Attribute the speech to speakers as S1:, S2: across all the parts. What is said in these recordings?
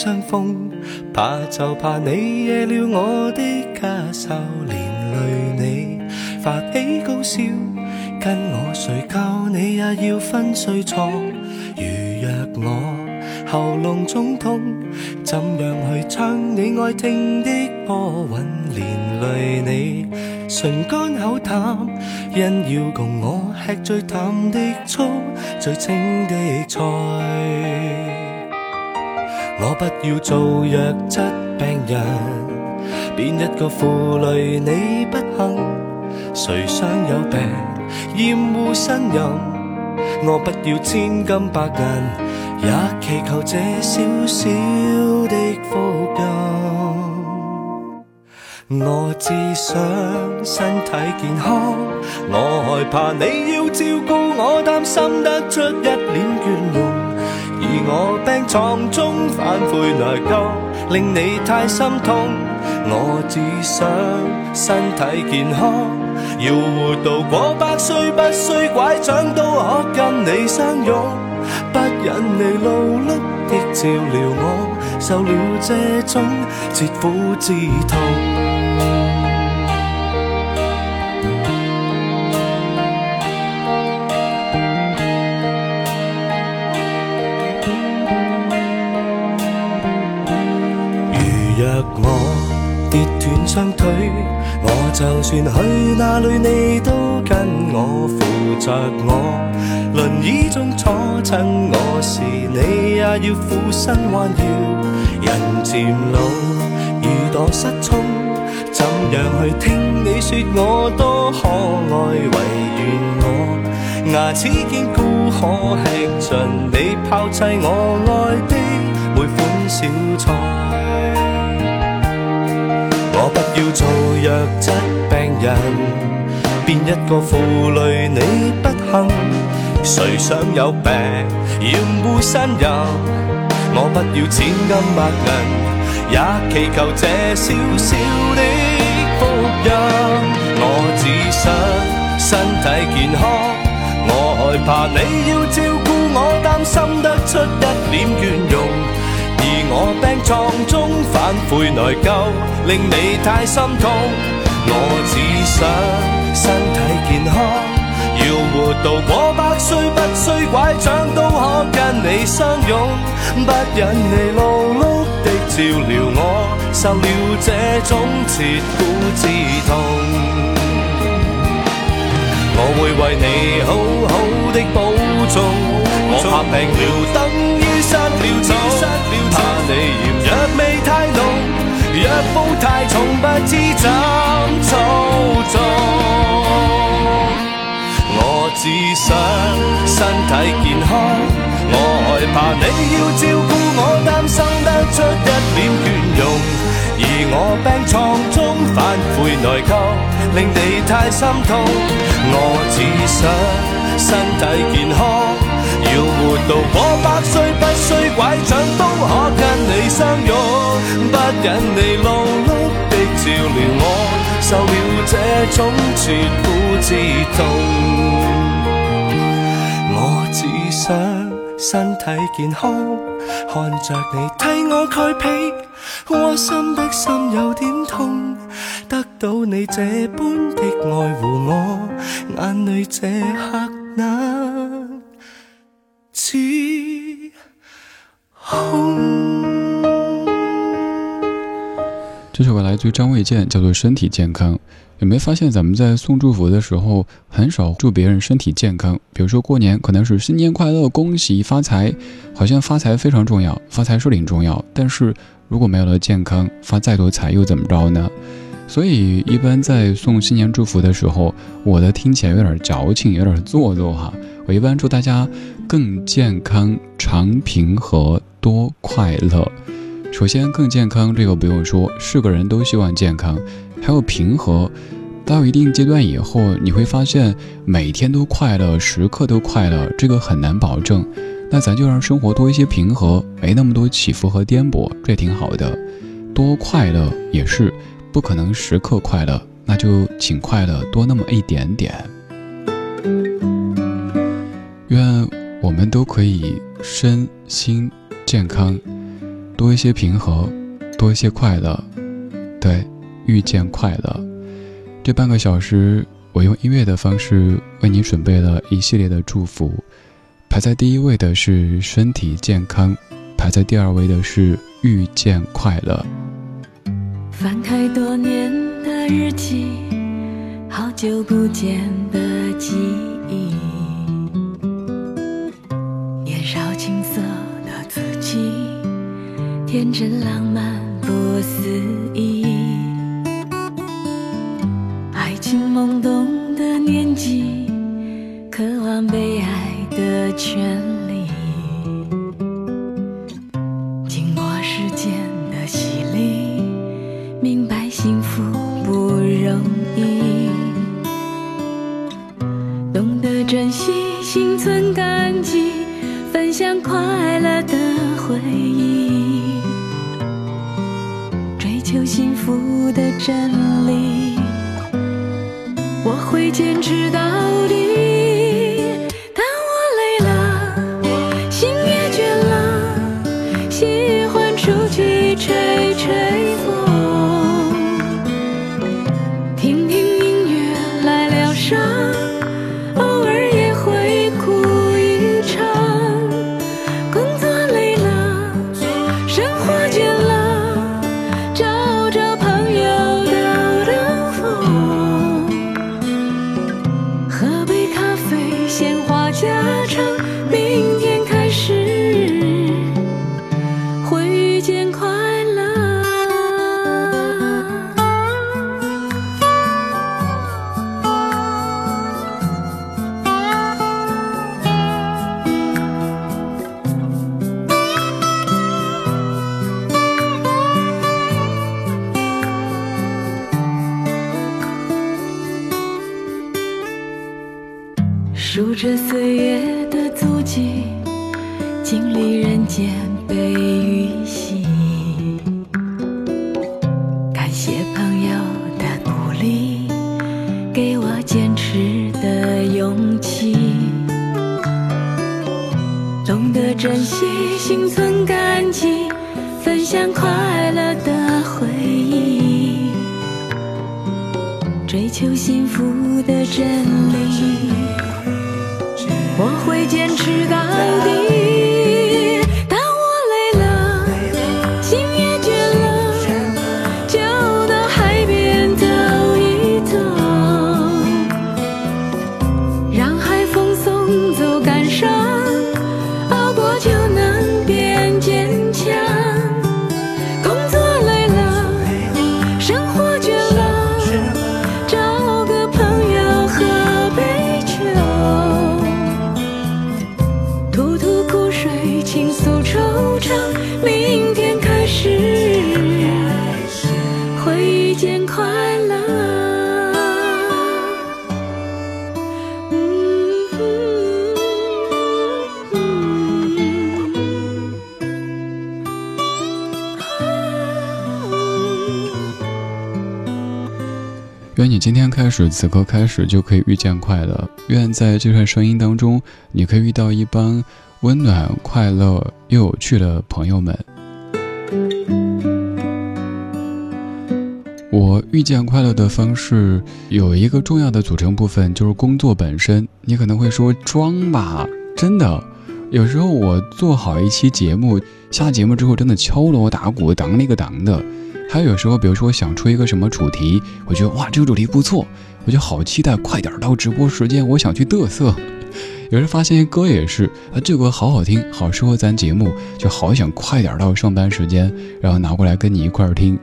S1: 相逢，怕就怕你惹了我的家愁，连累你发起高烧，跟我睡觉你也要分睡床。如若我喉咙肿痛，怎样去唱你爱听的歌韵？连累你唇干口淡，因要共我吃最淡的醋，最清的菜。我不要做弱质病人，变一个负累你不幸？谁想有病厌恶呻吟？我不要千金百银，也祈求这小小的福荫。我只想身体健康，我害怕你要照顾我，担心得出一脸倦容。而我病床中反悔内疚，令你太心痛。我只想身体健康，要活到过百岁，不需拐杖都可跟你相拥。不忍你劳碌的照料我，受了这种切肤之痛。断双腿，我就算去哪里，你都跟我扶着我。轮椅中坐衬我时，你也要俯身弯腰。人渐老，耳朵失聪，怎样去听你说我多可爱？唯愿我牙齿坚固，可吃尽你抛弃我爱的每款小菜。要做弱质病人，变一个负累你不幸？谁想有病厌恶呻吟？我不要千金百银，也祈求这小小的福荫。我只想身体健康，我害怕你要照顾我病床中反悔内疚，令你太心痛。我只想身体健康，要活到过百岁，不需拐杖都可跟你相拥。不忍你劳碌的照料我，受了这种切肤之痛。我会为你好好的保重，我怕病了等于失了踪。怕你，药布太重，不知怎操纵。我只想身体健康，我害怕你要照顾我，担心得出一脸倦容。而我病床中反悔内疚，令你太心痛。我只想身体健康。到过百岁，不需拐杖都可跟你相拥。不忍你劳碌的照料我，受了这种绝苦之痛。我只想身体健康，看着你替我盖被，窝心的心有点痛。得到你这般的爱护我，眼泪这刻那。
S2: 这首歌来自于张卫健，叫做《身体健康》。有没有发现，咱们在送祝福的时候，很少祝别人身体健康？比如说过年，可能是新年快乐、恭喜发财，好像发财非常重要，发财是挺重要。但是如果没有了健康，发再多财又怎么着呢？所以一般在送新年祝福的时候，我的听起来有点矫情，有点做作哈。我一般祝大家更健康、长平和、多快乐。首先，更健康这个不用说，是个人都希望健康。还有平和，到一定阶段以后，你会发现每天都快乐，时刻都快乐，这个很难保证。那咱就让生活多一些平和，没那么多起伏和颠簸，这挺好的。多快乐也是，不可能时刻快乐，那就请快乐多那么一点点。愿我们都可以身心健康，多一些平和，多一些快乐。对，遇见快乐。这半个小时，我用音乐的方式为你准备了一系列的祝福。排在第一位的是身体健康，排在第二位的是遇见快乐。
S3: 翻开多年的日记，好久不见的记忆，年少青涩的自己，天真浪漫不思议，爱情懵懂的年纪，渴望被爱。的权利，珍惜，心存感激，分享快乐的回忆，追求幸福的真理，我会坚持到珍惜，心存感激，分享快乐的回忆，追求幸福的真理。我会坚持到底。
S2: 开始，此刻开始就可以遇见快乐。愿在这段声音当中，你可以遇到一帮温暖、快乐又有趣的朋友们。我遇见快乐的方式有一个重要的组成部分，就是工作本身。你可能会说装吧，真的，有时候我做好一期节目，下节目之后真的敲锣打鼓，当那个当的。还有有时候，比如说想出一个什么主题，我觉得哇，这个主题不错，我就好期待，快点到直播时间，我想去嘚瑟。有人发现歌也是，啊，这歌好好听，好适合咱节目，就好想快点到上班时间，然后拿过来跟你一块儿听。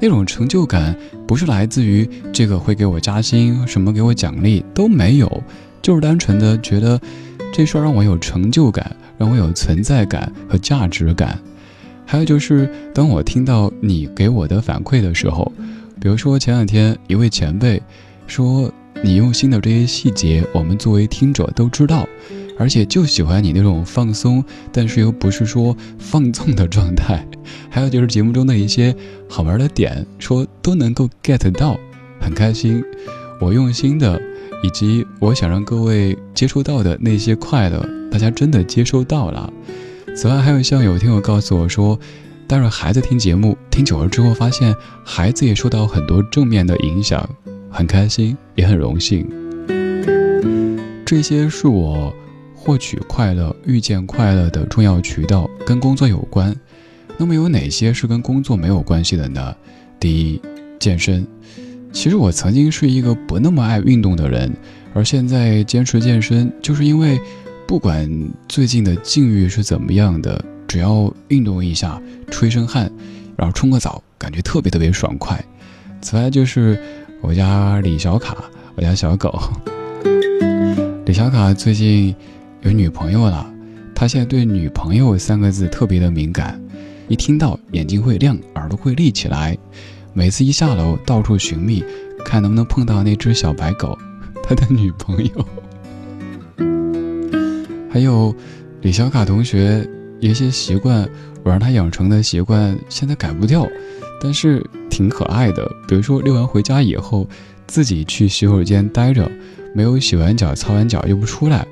S2: 那种成就感不是来自于这个会给我加薪，什么给我奖励都没有，就是单纯的觉得这事儿让我有成就感，让我有存在感和价值感。还有就是，当我听到你给我的反馈的时候，比如说前两天一位前辈说你用心的这些细节，我们作为听者都知道，而且就喜欢你那种放松，但是又不是说放纵的状态。还有就是节目中的一些好玩的点，说都能够 get 到，很开心。我用心的，以及我想让各位接触到的那些快乐，大家真的接收到了。此外，还有像有听友告诉我说，带着孩子听节目，听久了之后发现孩子也受到很多正面的影响，很开心，也很荣幸。这些是我获取快乐、遇见快乐的重要渠道，跟工作有关。那么有哪些是跟工作没有关系的呢？第一，健身。其实我曾经是一个不那么爱运动的人，而现在坚持健身，就是因为。不管最近的境遇是怎么样的，只要运动一下，出一身汗，然后冲个澡，感觉特别特别爽快。此外就是我家李小卡，我家小狗。李小卡最近有女朋友了，他现在对“女朋友”三个字特别的敏感，一听到眼睛会亮，耳朵会立起来。每次一下楼，到处寻觅，看能不能碰到那只小白狗，他的女朋友。还有李小卡同学一些习惯，我让他养成的习惯，现在改不掉，但是挺可爱的。比如说遛完回家以后，自己去洗手间待着，没有洗完脚、擦完脚又不出来。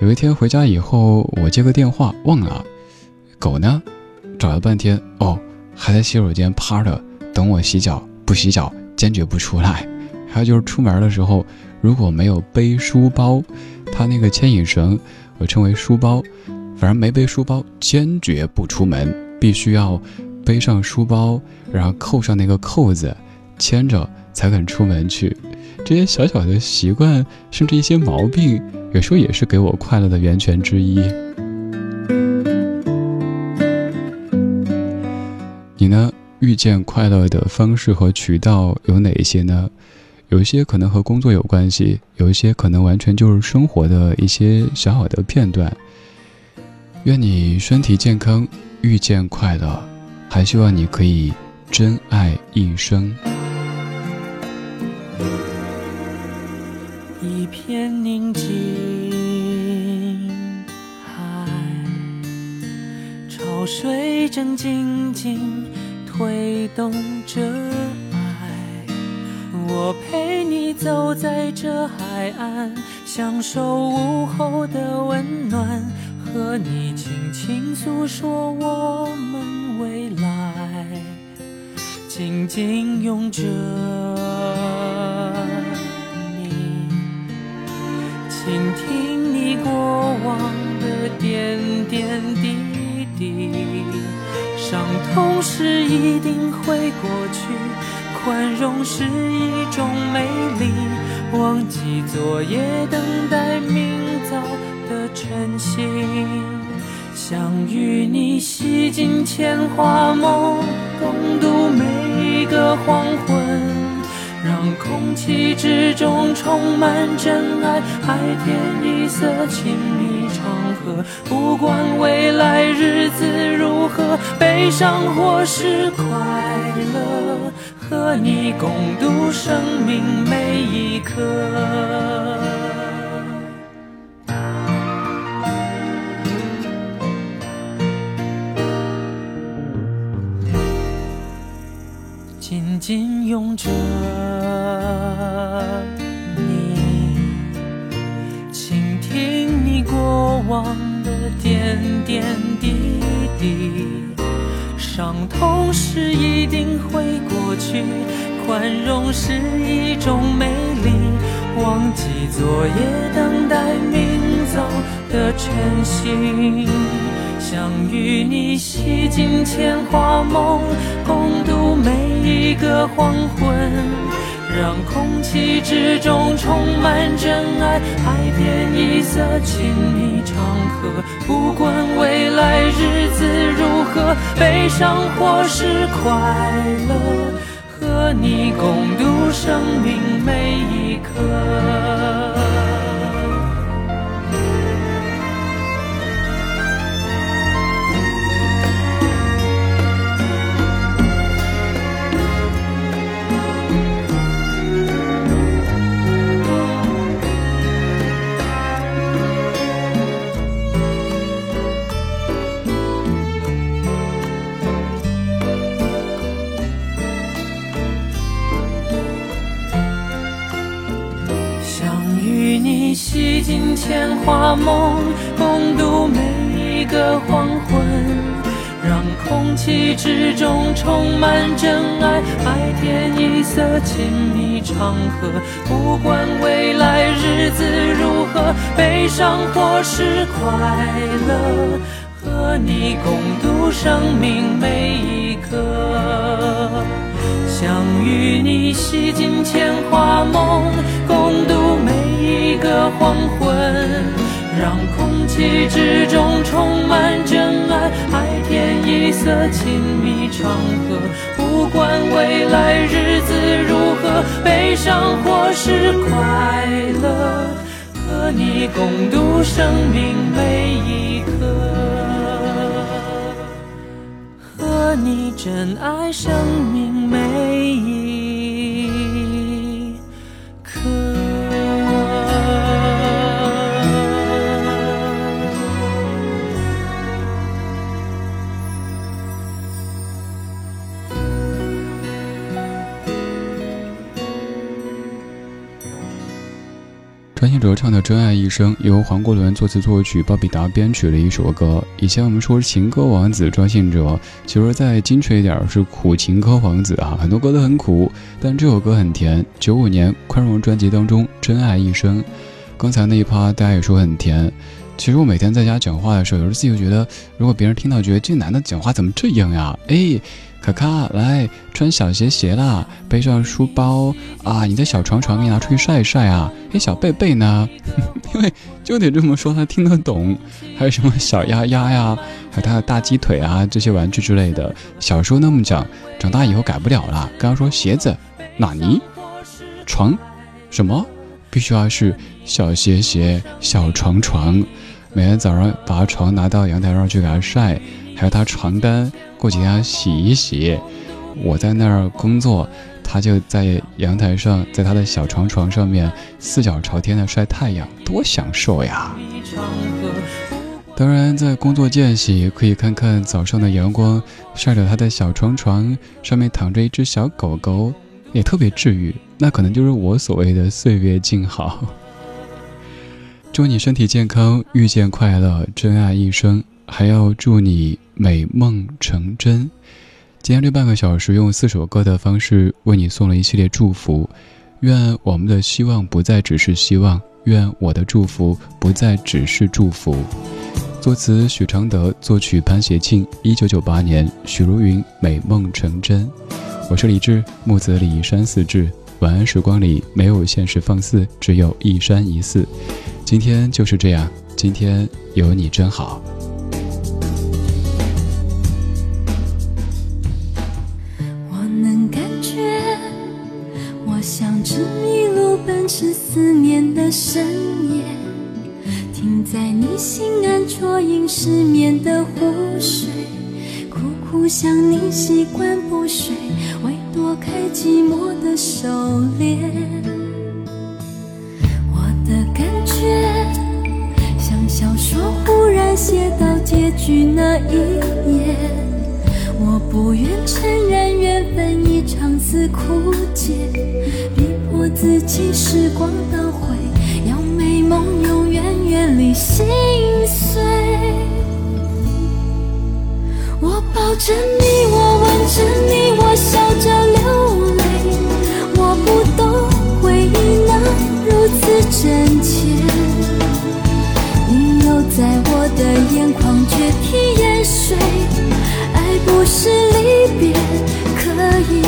S2: 有一天回家以后，我接个电话忘了，狗呢？找了半天，哦，还在洗手间趴着等我洗脚，不洗脚坚决不出来。还有就是出门的时候，如果没有背书包，他那个牵引绳。我称为书包，反正没背书包，坚决不出门，必须要背上书包，然后扣上那个扣子，牵着才肯出门去。这些小小的习惯，甚至一些毛病，有时候也是给我快乐的源泉之一。你呢？遇见快乐的方式和渠道有哪一些呢？有一些可能和工作有关系，有一些可能完全就是生活的一些小小的片段。愿你身体健康，遇见快乐，还希望你可以真爱一生。
S4: 一片宁静，海，潮水正静静推动着。我陪你走在这海岸，享受午后的温暖，和你轻轻诉说我们未来，紧紧拥着你，倾听你过往的点点滴滴，伤痛是一定会过去。宽容是一种美丽，忘记昨夜，等待明早的晨曦。想与你洗尽铅华梦，共度每一个黄昏，让空气之中充满真爱，海天一色，亲密长河。不管未来日子如何，悲伤或是快乐。和你共度生命每一刻，紧拥着你，倾听你过往的点点滴滴。伤痛是一定会过去，宽容是一种美丽。忘记昨夜，等待明早的晨曦。想与你洗尽铅华梦，共度每一个黄昏。让空气之中充满真爱，海天一色，情谊长河。不管未来日子如何，悲伤或是快乐，和你共度生命每一刻。之中充满真爱，白天一色，亲密长河。不管未来日子如何，悲伤或是快乐，和你共度生命每一刻。想与你洗尽铅华梦，共度每。一个黄昏，让空气之中充满真爱，黑色，亲密场合。不管未来日子如何，悲伤或是快乐，和你共度生命每一刻，和你珍爱生命每一
S2: 张信哲唱的《真爱一生》由黄国伦作词作曲，鲍比达编曲的一首歌。以前我们说情歌王子张信哲，其实再精确一点是苦情歌王子啊，很多歌都很苦，但这首歌很甜。九五年宽容专辑当中《真爱一生》，刚才那一趴大家也说很甜。其实我每天在家讲话的时候，有时自己就觉得，如果别人听到觉得这男的讲话怎么这样呀？哎。卡卡，来穿小鞋鞋啦，背上书包啊！你的小床床给你拿出去晒一晒啊！哎，小贝贝呢？因为就得这么说，他听得懂。还有什么小鸭鸭呀，还有他的大鸡腿啊，这些玩具之类的。小时候那么讲，长大以后改不了了。刚刚说鞋子，哪尼？床，什么？必须要是小鞋鞋、小床床。每天早上把床拿到阳台上去给它晒。还有他床单，过几天洗一洗。我在那儿工作，他就在阳台上，在他的小床床上面四脚朝天的晒太阳，多享受呀！当然，在工作间隙可以看看早上的阳光，晒着他的小床床上面躺着一只小狗狗，也特别治愈。那可能就是我所谓的岁月静好。祝你身体健康，遇见快乐，真爱一生。还要祝你。美梦成真。今天这半个小时用四首歌的方式为你送了一系列祝福。愿我们的希望不再只是希望，愿我的祝福不再只是祝福。作词许常德，作曲潘协庆。一九九八年，许茹芸《美梦成真》。我是李志，木子李山寺志。晚安时光里没有现实放肆，只有一山一寺。今天就是这样，今天有你真好。
S5: 我能感觉，我想只一路奔驰思念的深夜，停在你心安啜饮失眠的湖水，苦苦想你习惯不睡，为躲开寂寞的狩猎。我的感觉像小说忽然写到结局那一页，我不愿承认缘分已长似枯竭。逼迫自己，时光倒回，要美梦永远远离心碎。我抱着你，我吻着你，我笑着流泪。我不懂回忆能如此真切，你又在我的眼眶决堤淹水。爱不是离别可以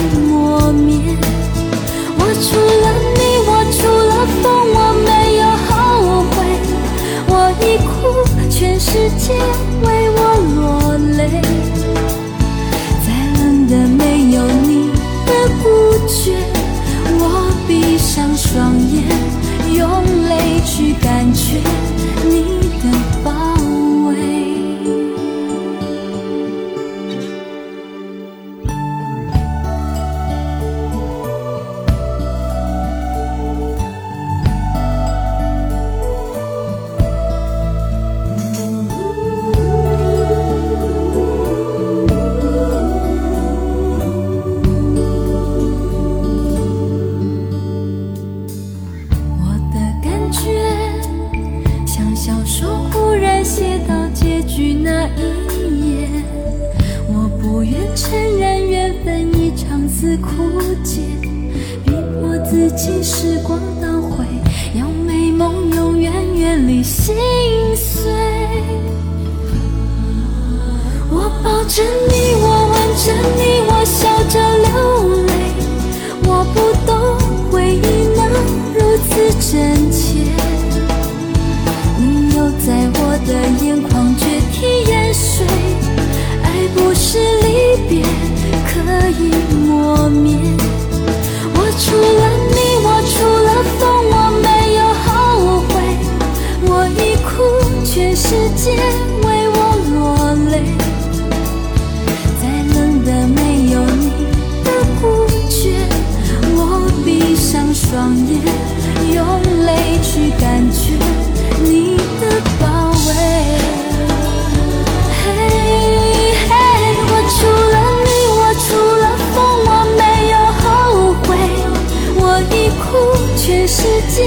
S5: 界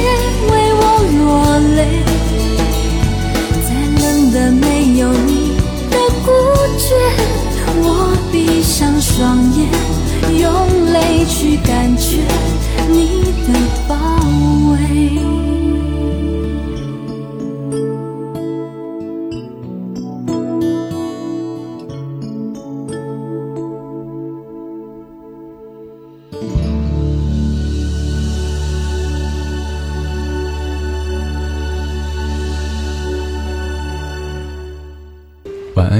S5: 为我落泪。再冷的没有你的孤绝，我闭上双眼，用泪去感觉